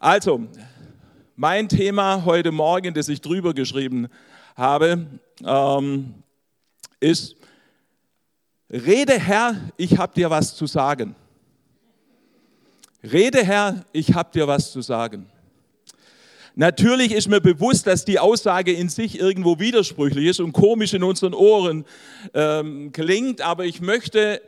Also, mein Thema heute Morgen, das ich drüber geschrieben habe, ähm, ist, Rede Herr, ich habe dir was zu sagen. Rede Herr, ich habe dir was zu sagen. Natürlich ist mir bewusst, dass die Aussage in sich irgendwo widersprüchlich ist und komisch in unseren Ohren ähm, klingt, aber ich möchte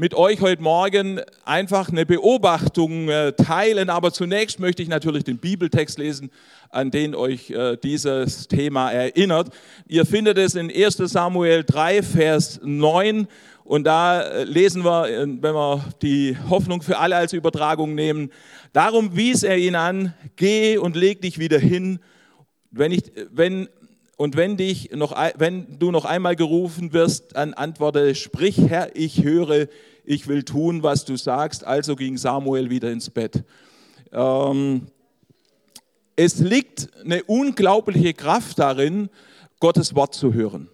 mit euch heute Morgen einfach eine Beobachtung äh, teilen. Aber zunächst möchte ich natürlich den Bibeltext lesen, an den euch äh, dieses Thema erinnert. Ihr findet es in 1 Samuel 3, Vers 9. Und da äh, lesen wir, wenn wir die Hoffnung für alle als Übertragung nehmen, darum wies er ihn an, geh und leg dich wieder hin. Wenn ich, wenn, und wenn, dich noch, wenn du noch einmal gerufen wirst, dann antworte, sprich Herr, ich höre, ich will tun, was du sagst. Also ging Samuel wieder ins Bett. Ähm, es liegt eine unglaubliche Kraft darin, Gottes Wort zu hören.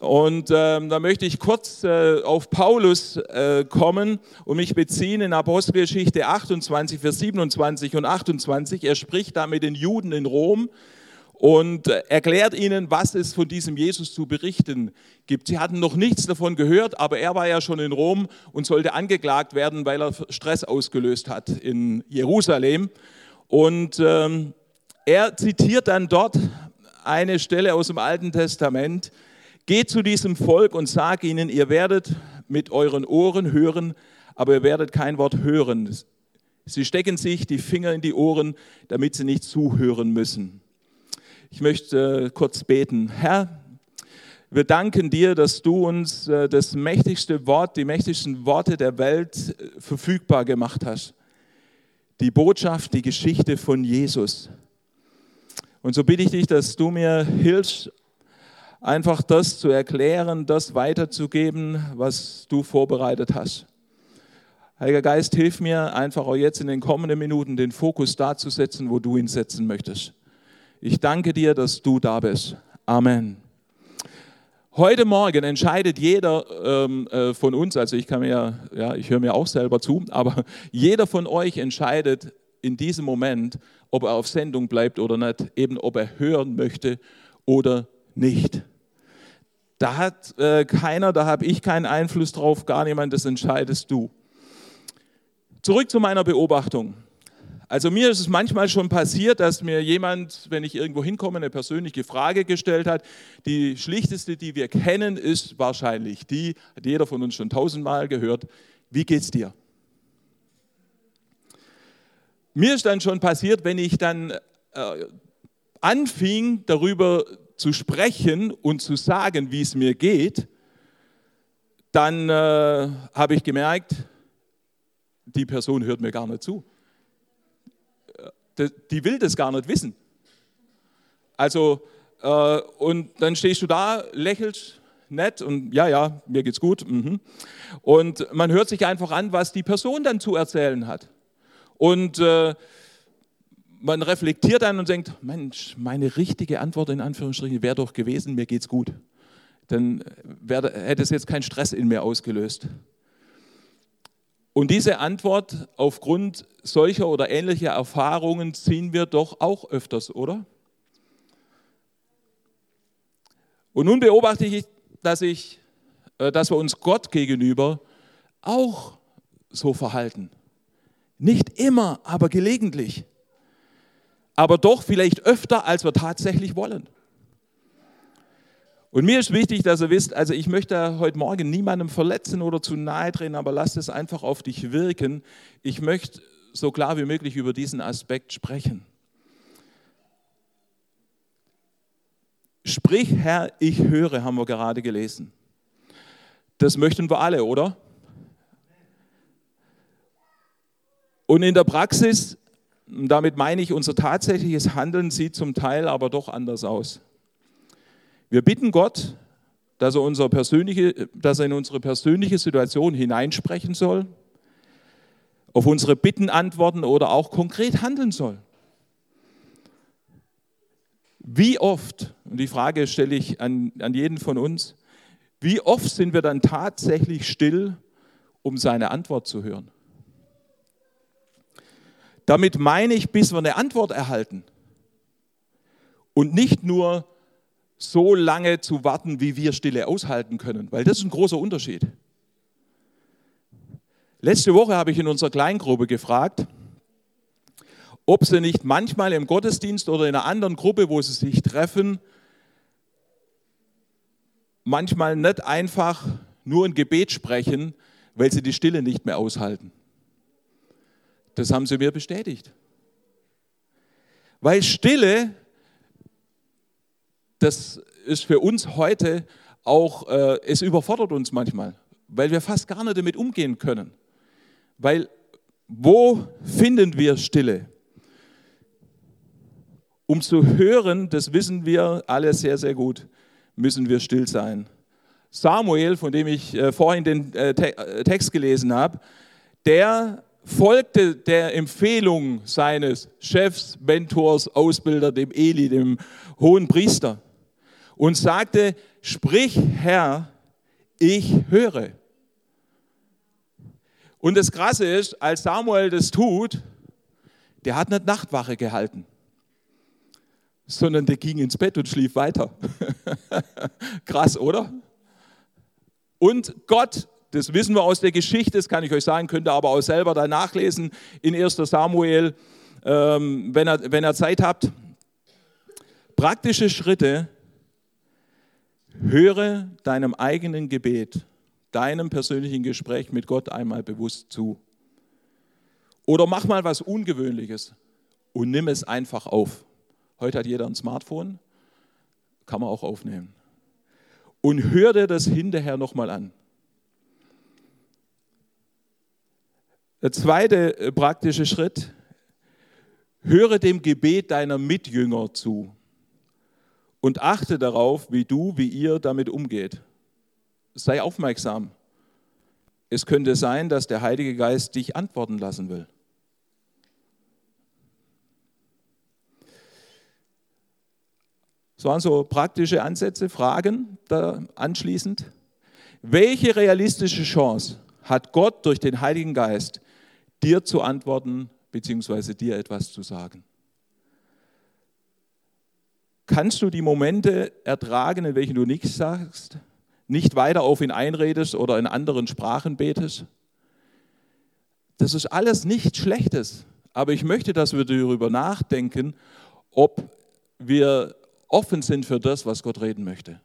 Und ähm, da möchte ich kurz äh, auf Paulus äh, kommen und mich beziehen in Apostelgeschichte 28, Vers 27 und 28. Er spricht da mit den Juden in Rom und äh, erklärt ihnen, was es von diesem Jesus zu berichten gibt. Sie hatten noch nichts davon gehört, aber er war ja schon in Rom und sollte angeklagt werden, weil er Stress ausgelöst hat in Jerusalem. Und ähm, er zitiert dann dort eine Stelle aus dem Alten Testament, Geht zu diesem Volk und sag ihnen, ihr werdet mit euren Ohren hören, aber ihr werdet kein Wort hören. Sie stecken sich die Finger in die Ohren, damit sie nicht zuhören müssen. Ich möchte äh, kurz beten. Herr, wir danken dir, dass du uns äh, das mächtigste Wort, die mächtigsten Worte der Welt äh, verfügbar gemacht hast. Die Botschaft, die Geschichte von Jesus. Und so bitte ich dich, dass du mir hilfst, einfach das zu erklären, das weiterzugeben, was du vorbereitet hast. Heiliger Geist, hilf mir einfach auch jetzt in den kommenden Minuten den Fokus da zu setzen, wo du ihn setzen möchtest. Ich danke dir, dass du da bist. Amen. Heute Morgen entscheidet jeder ähm, äh, von uns, also ich kann mir, ja, ich höre mir auch selber zu, aber jeder von euch entscheidet in diesem Moment, ob er auf Sendung bleibt oder nicht, eben ob er hören möchte oder nicht. Da hat äh, keiner, da habe ich keinen Einfluss drauf, gar niemand, das entscheidest du. Zurück zu meiner Beobachtung. Also mir ist es manchmal schon passiert, dass mir jemand, wenn ich irgendwo hinkomme, eine persönliche Frage gestellt hat. Die schlichteste, die wir kennen, ist wahrscheinlich die, hat jeder von uns schon tausendmal gehört, wie geht's dir? Mir ist dann schon passiert, wenn ich dann äh, anfing, darüber zu sprechen und zu sagen, wie es mir geht, dann äh, habe ich gemerkt, die Person hört mir gar nicht zu. Äh, die will das gar nicht wissen. Also, äh, und dann stehst du da, lächelst nett und ja, ja, mir geht's gut. Mhm. Und man hört sich einfach an, was die Person dann zu erzählen hat. Und äh, man reflektiert dann und denkt, Mensch, meine richtige Antwort in Anführungsstrichen wäre doch gewesen, mir geht's gut. Dann wär, hätte es jetzt keinen Stress in mir ausgelöst. Und diese Antwort aufgrund solcher oder ähnlicher Erfahrungen ziehen wir doch auch öfters, oder? Und nun beobachte ich, dass, ich, äh, dass wir uns Gott gegenüber auch so verhalten. Nicht immer, aber gelegentlich aber doch vielleicht öfter, als wir tatsächlich wollen. Und mir ist wichtig, dass ihr wisst, also ich möchte heute Morgen niemandem verletzen oder zu nahe drehen, aber lasst es einfach auf dich wirken. Ich möchte so klar wie möglich über diesen Aspekt sprechen. Sprich, Herr, ich höre, haben wir gerade gelesen. Das möchten wir alle, oder? Und in der Praxis damit meine ich, unser tatsächliches Handeln sieht zum Teil aber doch anders aus. Wir bitten Gott, dass er, unsere persönliche, dass er in unsere persönliche Situation hineinsprechen soll, auf unsere Bitten antworten oder auch konkret handeln soll. Wie oft, und die Frage stelle ich an, an jeden von uns, wie oft sind wir dann tatsächlich still, um seine Antwort zu hören? Damit meine ich, bis wir eine Antwort erhalten. Und nicht nur so lange zu warten, wie wir Stille aushalten können, weil das ist ein großer Unterschied. Letzte Woche habe ich in unserer Kleingruppe gefragt, ob sie nicht manchmal im Gottesdienst oder in einer anderen Gruppe, wo sie sich treffen, manchmal nicht einfach nur ein Gebet sprechen, weil sie die Stille nicht mehr aushalten. Das haben sie mir bestätigt. Weil Stille, das ist für uns heute auch, äh, es überfordert uns manchmal, weil wir fast gar nicht damit umgehen können. Weil wo finden wir Stille? Um zu hören, das wissen wir alle sehr, sehr gut, müssen wir still sein. Samuel, von dem ich äh, vorhin den äh, äh, Text gelesen habe, der folgte der Empfehlung seines Chefs, Mentors, Ausbilder, dem Eli, dem hohen Priester, und sagte, sprich Herr, ich höre. Und das Krasse ist, als Samuel das tut, der hat nicht Nachtwache gehalten, sondern der ging ins Bett und schlief weiter. Krass, oder? Und Gott, das wissen wir aus der Geschichte, das kann ich euch sagen, könnt ihr aber auch selber da nachlesen in 1 Samuel, ähm, wenn, ihr, wenn ihr Zeit habt. Praktische Schritte, höre deinem eigenen Gebet, deinem persönlichen Gespräch mit Gott einmal bewusst zu. Oder mach mal was Ungewöhnliches und nimm es einfach auf. Heute hat jeder ein Smartphone, kann man auch aufnehmen und hör dir das hinterher nochmal an. Der zweite äh, praktische Schritt, höre dem Gebet deiner Mitjünger zu und achte darauf, wie du, wie ihr damit umgeht. Sei aufmerksam. Es könnte sein, dass der Heilige Geist dich antworten lassen will. Das waren so praktische Ansätze, Fragen da anschließend. Welche realistische Chance hat Gott durch den Heiligen Geist, dir zu antworten bzw. dir etwas zu sagen? Kannst du die Momente ertragen, in welchen du nichts sagst, nicht weiter auf ihn einredest oder in anderen Sprachen betest? Das ist alles nichts Schlechtes, aber ich möchte, dass wir darüber nachdenken, ob wir offen sind für das, was Gott reden möchte.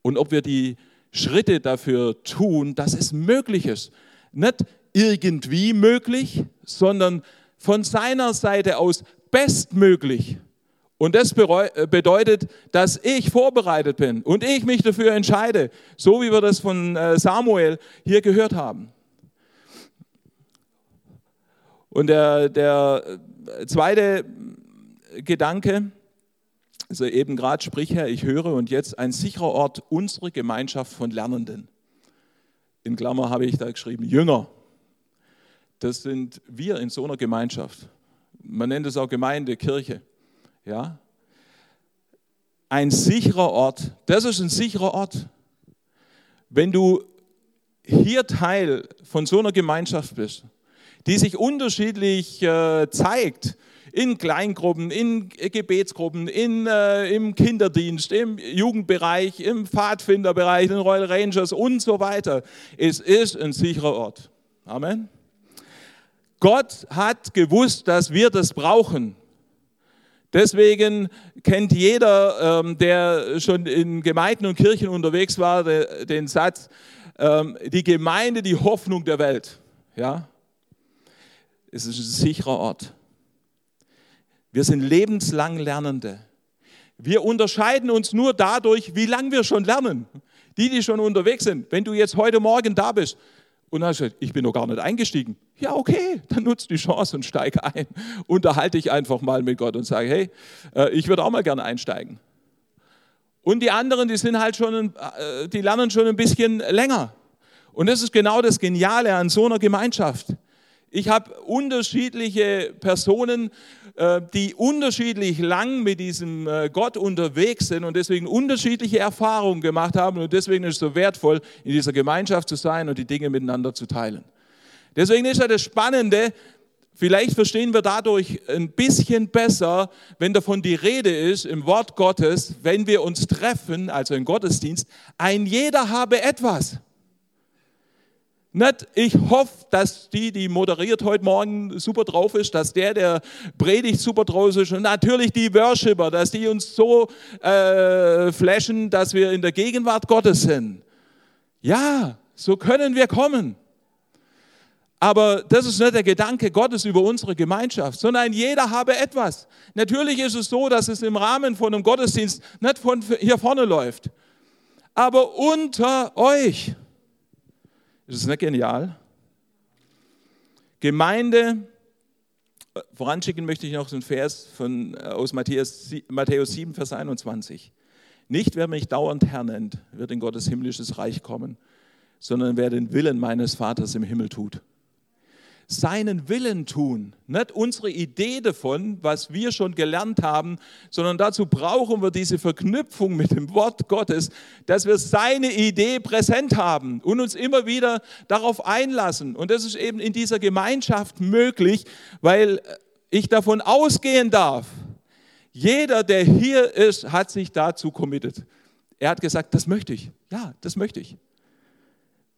Und ob wir die Schritte dafür tun, dass es möglich ist. Nicht irgendwie möglich, sondern von seiner Seite aus bestmöglich. Und das äh, bedeutet, dass ich vorbereitet bin und ich mich dafür entscheide, so wie wir das von äh, Samuel hier gehört haben. Und der, der zweite Gedanke, also eben gerade, sprich Herr, ich höre und jetzt ein sicherer Ort, unsere Gemeinschaft von Lernenden. In Klammer habe ich da geschrieben, Jünger. Das sind wir in so einer Gemeinschaft. Man nennt es auch Gemeinde, Kirche. Ja? Ein sicherer Ort, das ist ein sicherer Ort. Wenn du hier Teil von so einer Gemeinschaft bist, die sich unterschiedlich äh, zeigt, in Kleingruppen, in Gebetsgruppen, in, äh, im Kinderdienst, im Jugendbereich, im Pfadfinderbereich, in Royal Rangers und so weiter. Es ist ein sicherer Ort. Amen. Gott hat gewusst, dass wir das brauchen. Deswegen kennt jeder, ähm, der schon in Gemeinden und Kirchen unterwegs war, den Satz, ähm, die Gemeinde, die Hoffnung der Welt. Ja? Es ist ein sicherer Ort. Wir sind lebenslang Lernende. Wir unterscheiden uns nur dadurch, wie lange wir schon lernen. Die, die schon unterwegs sind. Wenn du jetzt heute Morgen da bist und hast gesagt, ich bin noch gar nicht eingestiegen. Ja, okay, dann nutzt die Chance und steig ein. Unterhalte dich einfach mal mit Gott und sage, hey, äh, ich würde auch mal gerne einsteigen. Und die anderen, die sind halt schon, äh, die lernen schon ein bisschen länger. Und das ist genau das Geniale an so einer Gemeinschaft. Ich habe unterschiedliche Personen, äh, die unterschiedlich lang mit diesem äh, Gott unterwegs sind und deswegen unterschiedliche Erfahrungen gemacht haben. Und deswegen ist es so wertvoll, in dieser Gemeinschaft zu sein und die Dinge miteinander zu teilen. Deswegen ist ja das Spannende, Vielleicht verstehen wir dadurch ein bisschen besser, wenn davon die Rede ist im Wort Gottes, wenn wir uns treffen, also im Gottesdienst, ein jeder habe etwas. Nicht, ich hoffe, dass die, die moderiert heute Morgen, super drauf ist, dass der, der predigt, super drauf ist und natürlich die Worshipper, dass die uns so äh, flashen, dass wir in der Gegenwart Gottes sind. Ja, so können wir kommen. Aber das ist nicht der Gedanke Gottes über unsere Gemeinschaft, sondern jeder habe etwas. Natürlich ist es so, dass es im Rahmen von einem Gottesdienst nicht von hier vorne läuft, aber unter euch. Ist es nicht genial? Gemeinde, voranschicken möchte ich noch einen Vers von, äh, aus Matthäus, Matthäus 7, Vers 21. Nicht wer mich dauernd Herr nennt, wird in Gottes himmlisches Reich kommen, sondern wer den Willen meines Vaters im Himmel tut seinen Willen tun. Nicht unsere Idee davon, was wir schon gelernt haben, sondern dazu brauchen wir diese Verknüpfung mit dem Wort Gottes, dass wir seine Idee präsent haben und uns immer wieder darauf einlassen. Und das ist eben in dieser Gemeinschaft möglich, weil ich davon ausgehen darf, jeder, der hier ist, hat sich dazu committed. Er hat gesagt, das möchte ich. Ja, das möchte ich.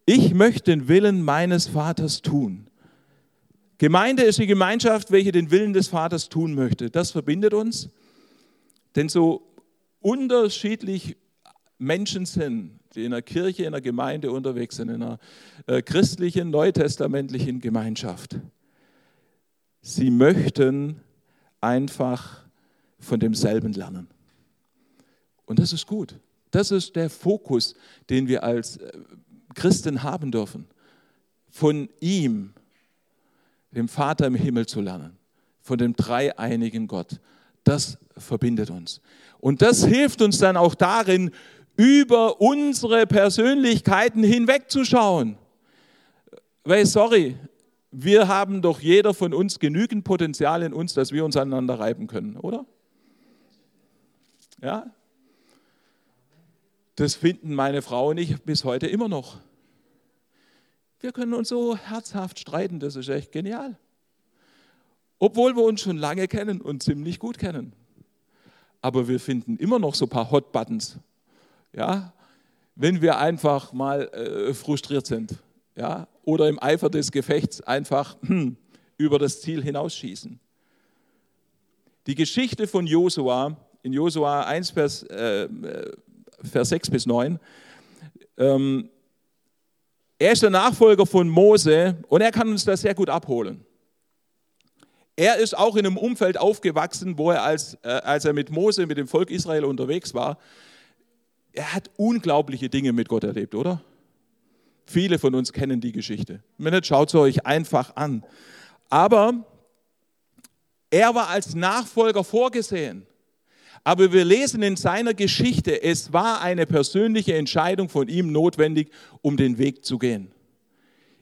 Ich möchte den Willen meines Vaters tun. Gemeinde ist die Gemeinschaft, welche den Willen des Vaters tun möchte. Das verbindet uns. Denn so unterschiedlich Menschen sind, die in der Kirche, in der Gemeinde unterwegs sind, in einer äh, christlichen, neutestamentlichen Gemeinschaft, sie möchten einfach von demselben lernen. Und das ist gut. Das ist der Fokus, den wir als äh, Christen haben dürfen. Von ihm dem Vater im Himmel zu lernen, von dem dreieinigen Gott. Das verbindet uns. Und das hilft uns dann auch darin, über unsere Persönlichkeiten hinwegzuschauen. Weil, sorry, wir haben doch jeder von uns genügend Potenzial in uns, dass wir uns aneinander reiben können, oder? Ja? Das finden meine Frau und ich bis heute immer noch. Wir können uns so herzhaft streiten, das ist echt genial. Obwohl wir uns schon lange kennen und ziemlich gut kennen. Aber wir finden immer noch so ein paar Hot Buttons. Ja? Wenn wir einfach mal äh, frustriert sind. Ja? Oder im Eifer des Gefechts einfach hm, über das Ziel hinausschießen. Die Geschichte von Josua, in Josua 1, Vers, äh, äh Vers 6 bis 9, ähm, er ist der Nachfolger von Mose und er kann uns das sehr gut abholen. Er ist auch in einem Umfeld aufgewachsen, wo er als, äh, als er mit Mose, mit dem Volk Israel unterwegs war, er hat unglaubliche Dinge mit Gott erlebt, oder? Viele von uns kennen die Geschichte. Nicht, schaut sie euch einfach an. Aber er war als Nachfolger vorgesehen. Aber wir lesen in seiner Geschichte, es war eine persönliche Entscheidung von ihm notwendig, um den Weg zu gehen.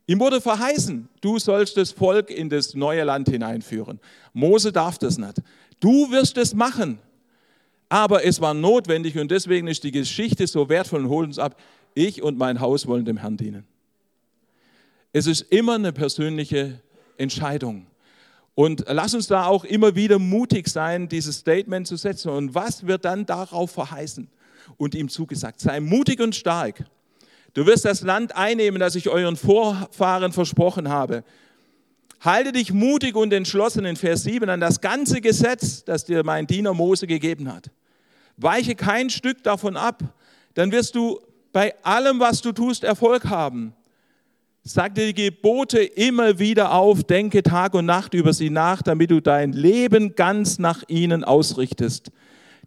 Ihm wurde verheißen, du sollst das Volk in das neue Land hineinführen. Mose darf das nicht. Du wirst es machen. Aber es war notwendig und deswegen ist die Geschichte so wertvoll und holt uns ab. Ich und mein Haus wollen dem Herrn dienen. Es ist immer eine persönliche Entscheidung. Und lass uns da auch immer wieder mutig sein, dieses Statement zu setzen. Und was wird dann darauf verheißen und ihm zugesagt? Sei mutig und stark. Du wirst das Land einnehmen, das ich euren Vorfahren versprochen habe. Halte dich mutig und entschlossen in Vers 7 an das ganze Gesetz, das dir mein Diener Mose gegeben hat. Weiche kein Stück davon ab, dann wirst du bei allem, was du tust, Erfolg haben. Sag dir die Gebote immer wieder auf, denke Tag und Nacht über sie nach, damit du dein Leben ganz nach ihnen ausrichtest.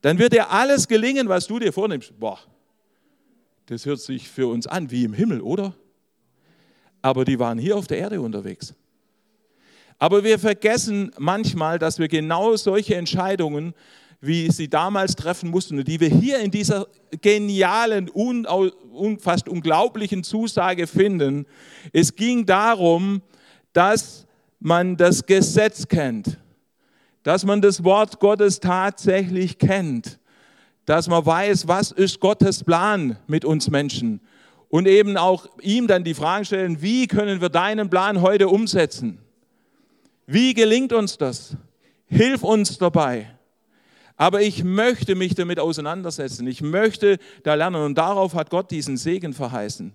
Dann wird dir alles gelingen, was du dir vornimmst. Boah, das hört sich für uns an wie im Himmel, oder? Aber die waren hier auf der Erde unterwegs. Aber wir vergessen manchmal, dass wir genau solche Entscheidungen wie sie damals treffen mussten und die wir hier in dieser genialen, un, fast unglaublichen Zusage finden. Es ging darum, dass man das Gesetz kennt, dass man das Wort Gottes tatsächlich kennt, dass man weiß, was ist Gottes Plan mit uns Menschen und eben auch ihm dann die Fragen stellen, wie können wir deinen Plan heute umsetzen? Wie gelingt uns das? Hilf uns dabei. Aber ich möchte mich damit auseinandersetzen. Ich möchte da lernen. Und darauf hat Gott diesen Segen verheißen.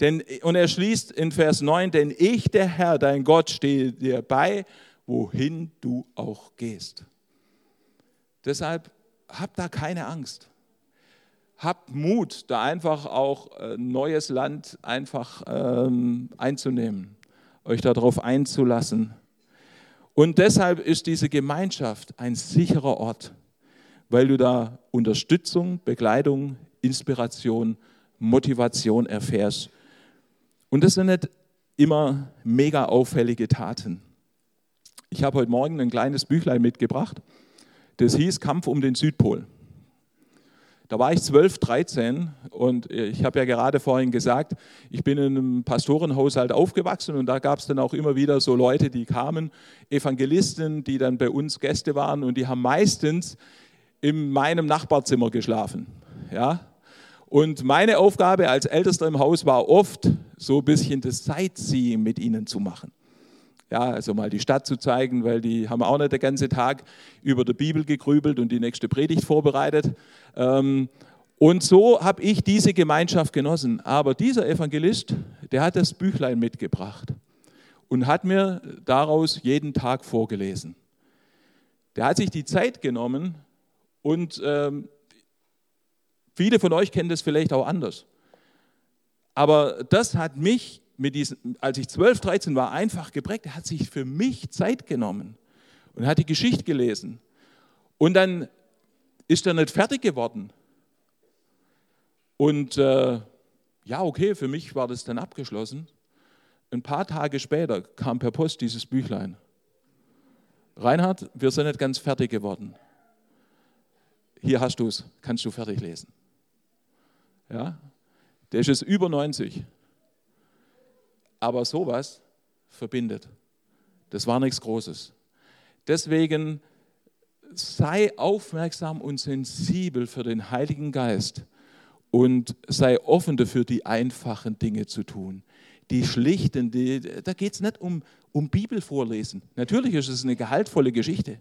Denn, und er schließt in Vers 9, denn ich, der Herr, dein Gott, stehe dir bei, wohin du auch gehst. Deshalb habt da keine Angst. Habt Mut, da einfach auch äh, neues Land einfach ähm, einzunehmen, euch darauf einzulassen. Und deshalb ist diese Gemeinschaft ein sicherer Ort, weil du da Unterstützung, Begleitung, Inspiration, Motivation erfährst. Und das sind nicht immer mega auffällige Taten. Ich habe heute Morgen ein kleines Büchlein mitgebracht, das hieß Kampf um den Südpol. Da war ich 12, 13 und ich habe ja gerade vorhin gesagt, ich bin in einem Pastorenhaushalt aufgewachsen und da gab es dann auch immer wieder so Leute, die kamen, Evangelisten, die dann bei uns Gäste waren und die haben meistens in meinem Nachbarzimmer geschlafen. Ja? Und meine Aufgabe als Ältester im Haus war oft, so ein bisschen das Sightseeing mit ihnen zu machen. Ja, also mal die Stadt zu zeigen, weil die haben auch nicht den ganzen Tag über die Bibel gegrübelt und die nächste Predigt vorbereitet. Ähm, und so habe ich diese Gemeinschaft genossen. Aber dieser Evangelist, der hat das Büchlein mitgebracht und hat mir daraus jeden Tag vorgelesen. Der hat sich die Zeit genommen und ähm, viele von euch kennen das vielleicht auch anders. Aber das hat mich mit diesen, als ich 12, 13 war, einfach geprägt. Er hat sich für mich Zeit genommen und hat die Geschichte gelesen. Und dann ist er nicht fertig geworden. Und äh, ja, okay, für mich war das dann abgeschlossen. Ein paar Tage später kam per Post dieses Büchlein. Reinhard, wir sind nicht ganz fertig geworden. Hier hast du es, kannst du fertig lesen. Ja, der ist jetzt über 90. Aber sowas verbindet. Das war nichts Großes. Deswegen sei aufmerksam und sensibel für den Heiligen Geist und sei offen dafür, die einfachen Dinge zu tun. Die schlichten, die, da geht es nicht um, um Bibelvorlesen. Natürlich ist es eine gehaltvolle Geschichte.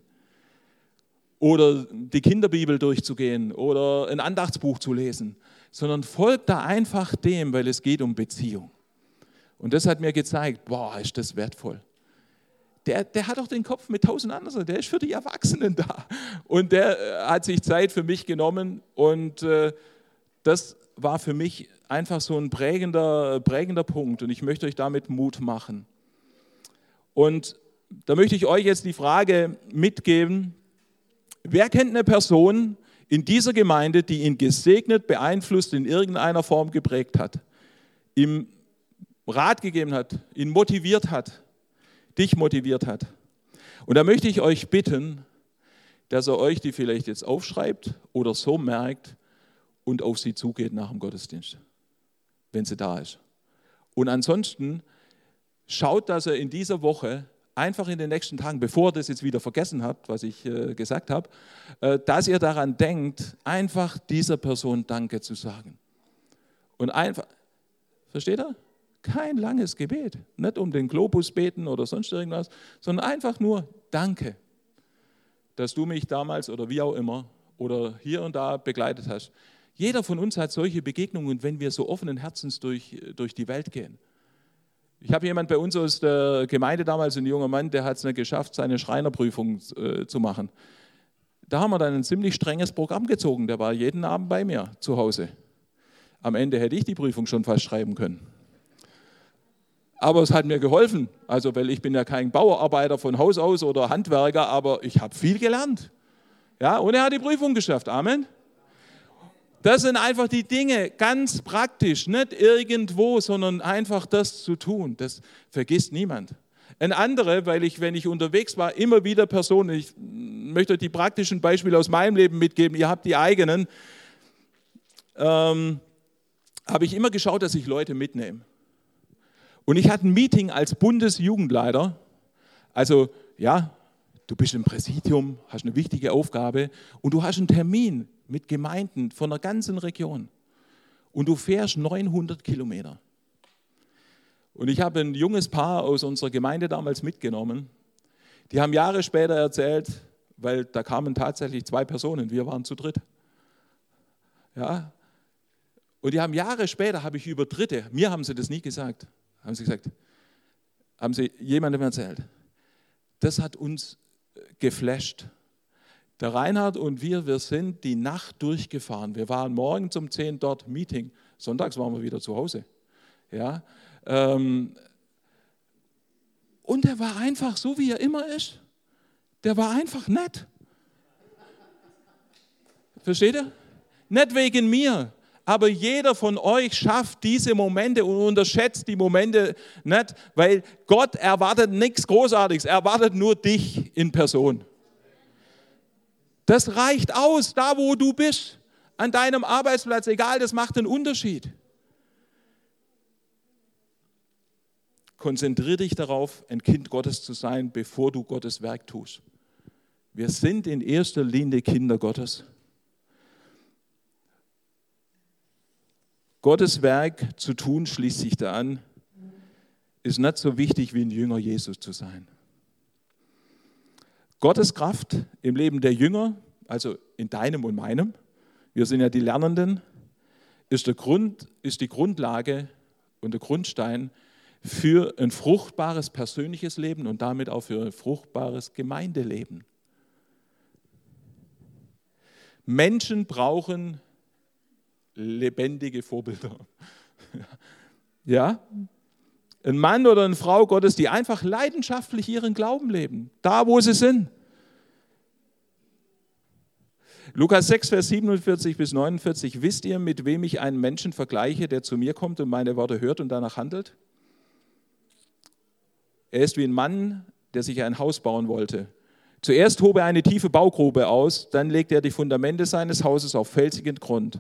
Oder die Kinderbibel durchzugehen oder ein Andachtsbuch zu lesen, sondern folgt da einfach dem, weil es geht um Beziehung. Und das hat mir gezeigt, boah, ist das wertvoll. Der, der hat auch den Kopf mit tausend anderen, der ist für die Erwachsenen da. Und der äh, hat sich Zeit für mich genommen und äh, das war für mich einfach so ein prägender, prägender Punkt und ich möchte euch damit Mut machen. Und da möchte ich euch jetzt die Frage mitgeben, wer kennt eine Person in dieser Gemeinde, die ihn gesegnet, beeinflusst, in irgendeiner Form geprägt hat? Ihm Rat gegeben hat, ihn motiviert hat, dich motiviert hat. Und da möchte ich euch bitten, dass er euch die vielleicht jetzt aufschreibt oder so merkt und auf sie zugeht nach dem Gottesdienst, wenn sie da ist. Und ansonsten schaut, dass er in dieser Woche einfach in den nächsten Tagen, bevor er das jetzt wieder vergessen habt, was ich äh, gesagt habe, äh, dass ihr daran denkt, einfach dieser Person Danke zu sagen. Und einfach, versteht er? Kein langes Gebet, nicht um den Globus beten oder sonst irgendwas, sondern einfach nur Danke, dass du mich damals oder wie auch immer oder hier und da begleitet hast. Jeder von uns hat solche Begegnungen, wenn wir so offenen Herzens durch, durch die Welt gehen. Ich habe jemand bei uns aus der Gemeinde damals, ein junger Mann, der hat es nicht geschafft, seine Schreinerprüfung äh, zu machen. Da haben wir dann ein ziemlich strenges Programm gezogen. Der war jeden Abend bei mir zu Hause. Am Ende hätte ich die Prüfung schon fast schreiben können aber es hat mir geholfen. Also, weil ich bin ja kein Bauarbeiter von Haus aus oder Handwerker, aber ich habe viel gelernt. Ja, und er hat die Prüfung geschafft. Amen. Das sind einfach die Dinge, ganz praktisch, nicht irgendwo, sondern einfach das zu tun. Das vergisst niemand. Ein andere, weil ich, wenn ich unterwegs war, immer wieder Personen, ich möchte euch die praktischen Beispiele aus meinem Leben mitgeben, ihr habt die eigenen, ähm, habe ich immer geschaut, dass ich Leute mitnehme. Und ich hatte ein Meeting als Bundesjugendleiter. Also ja, du bist im Präsidium, hast eine wichtige Aufgabe und du hast einen Termin mit Gemeinden von der ganzen Region. Und du fährst 900 Kilometer. Und ich habe ein junges Paar aus unserer Gemeinde damals mitgenommen. Die haben Jahre später erzählt, weil da kamen tatsächlich zwei Personen, wir waren zu dritt. Ja, und die haben Jahre später, habe ich über Dritte, mir haben sie das nie gesagt, haben sie gesagt, haben sie jemandem erzählt. Das hat uns geflasht. Der Reinhard und wir, wir sind die Nacht durchgefahren. Wir waren morgens um 10 dort, Meeting. Sonntags waren wir wieder zu Hause. Ja, ähm, und er war einfach so, wie er immer ist. Der war einfach nett. Versteht ihr? Nicht wegen mir, aber jeder von euch schafft diese Momente und unterschätzt die Momente nicht, weil Gott erwartet nichts Großartiges, er erwartet nur dich in Person. Das reicht aus, da wo du bist, an deinem Arbeitsplatz, egal, das macht einen Unterschied. Konzentriere dich darauf, ein Kind Gottes zu sein, bevor du Gottes Werk tust. Wir sind in erster Linie Kinder Gottes. Gottes Werk zu tun, schließt sich da an, ist nicht so wichtig wie ein Jünger Jesus zu sein. Gottes Kraft im Leben der Jünger, also in deinem und meinem, wir sind ja die Lernenden, ist, der Grund, ist die Grundlage und der Grundstein für ein fruchtbares persönliches Leben und damit auch für ein fruchtbares Gemeindeleben. Menschen brauchen lebendige Vorbilder. Ja? Ein Mann oder eine Frau Gottes, die einfach leidenschaftlich ihren Glauben leben, da wo sie sind. Lukas 6, Vers 47 bis 49. Wisst ihr, mit wem ich einen Menschen vergleiche, der zu mir kommt und meine Worte hört und danach handelt? Er ist wie ein Mann, der sich ein Haus bauen wollte. Zuerst hob er eine tiefe Baugrube aus, dann legte er die Fundamente seines Hauses auf felsigen Grund.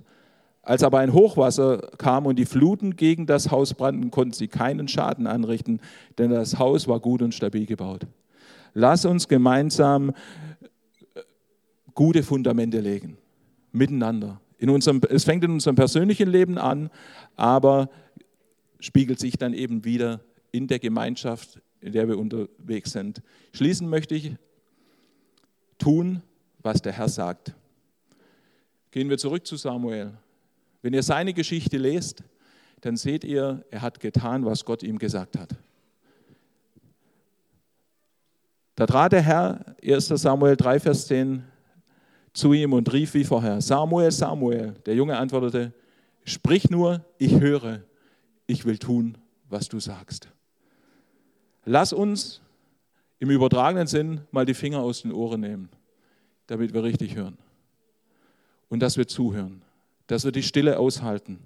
Als aber ein Hochwasser kam und die Fluten gegen das Haus brannten, konnten sie keinen Schaden anrichten, denn das Haus war gut und stabil gebaut. Lass uns gemeinsam äh, gute Fundamente legen, miteinander. In unserem, es fängt in unserem persönlichen Leben an, aber spiegelt sich dann eben wieder in der Gemeinschaft, in der wir unterwegs sind. Schließen möchte ich tun, was der Herr sagt. Gehen wir zurück zu Samuel. Wenn ihr seine Geschichte lest, dann seht ihr, er hat getan, was Gott ihm gesagt hat. Da trat der Herr, 1 Samuel 3, Vers 10, zu ihm und rief wie vorher, Samuel, Samuel. Der Junge antwortete, sprich nur, ich höre, ich will tun, was du sagst. Lass uns im übertragenen Sinn mal die Finger aus den Ohren nehmen, damit wir richtig hören und dass wir zuhören dass wir die Stille aushalten.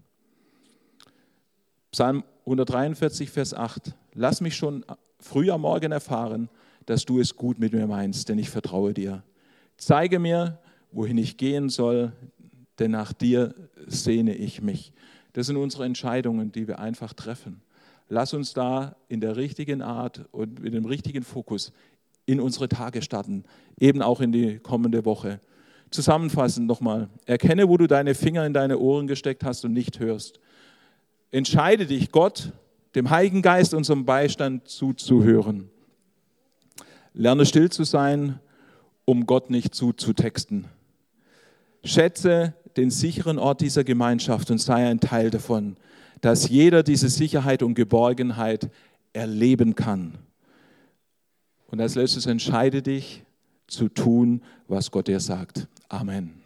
Psalm 143, Vers 8. Lass mich schon früh am Morgen erfahren, dass du es gut mit mir meinst, denn ich vertraue dir. Zeige mir, wohin ich gehen soll, denn nach dir sehne ich mich. Das sind unsere Entscheidungen, die wir einfach treffen. Lass uns da in der richtigen Art und mit dem richtigen Fokus in unsere Tage starten, eben auch in die kommende Woche. Zusammenfassend nochmal, erkenne, wo du deine Finger in deine Ohren gesteckt hast und nicht hörst. Entscheide dich, Gott, dem Heiligen Geist, unserem Beistand zuzuhören. Lerne still zu sein, um Gott nicht zuzutexten. Schätze den sicheren Ort dieser Gemeinschaft und sei ein Teil davon, dass jeder diese Sicherheit und Geborgenheit erleben kann. Und als letztes entscheide dich zu tun, was Gott dir sagt. Amen.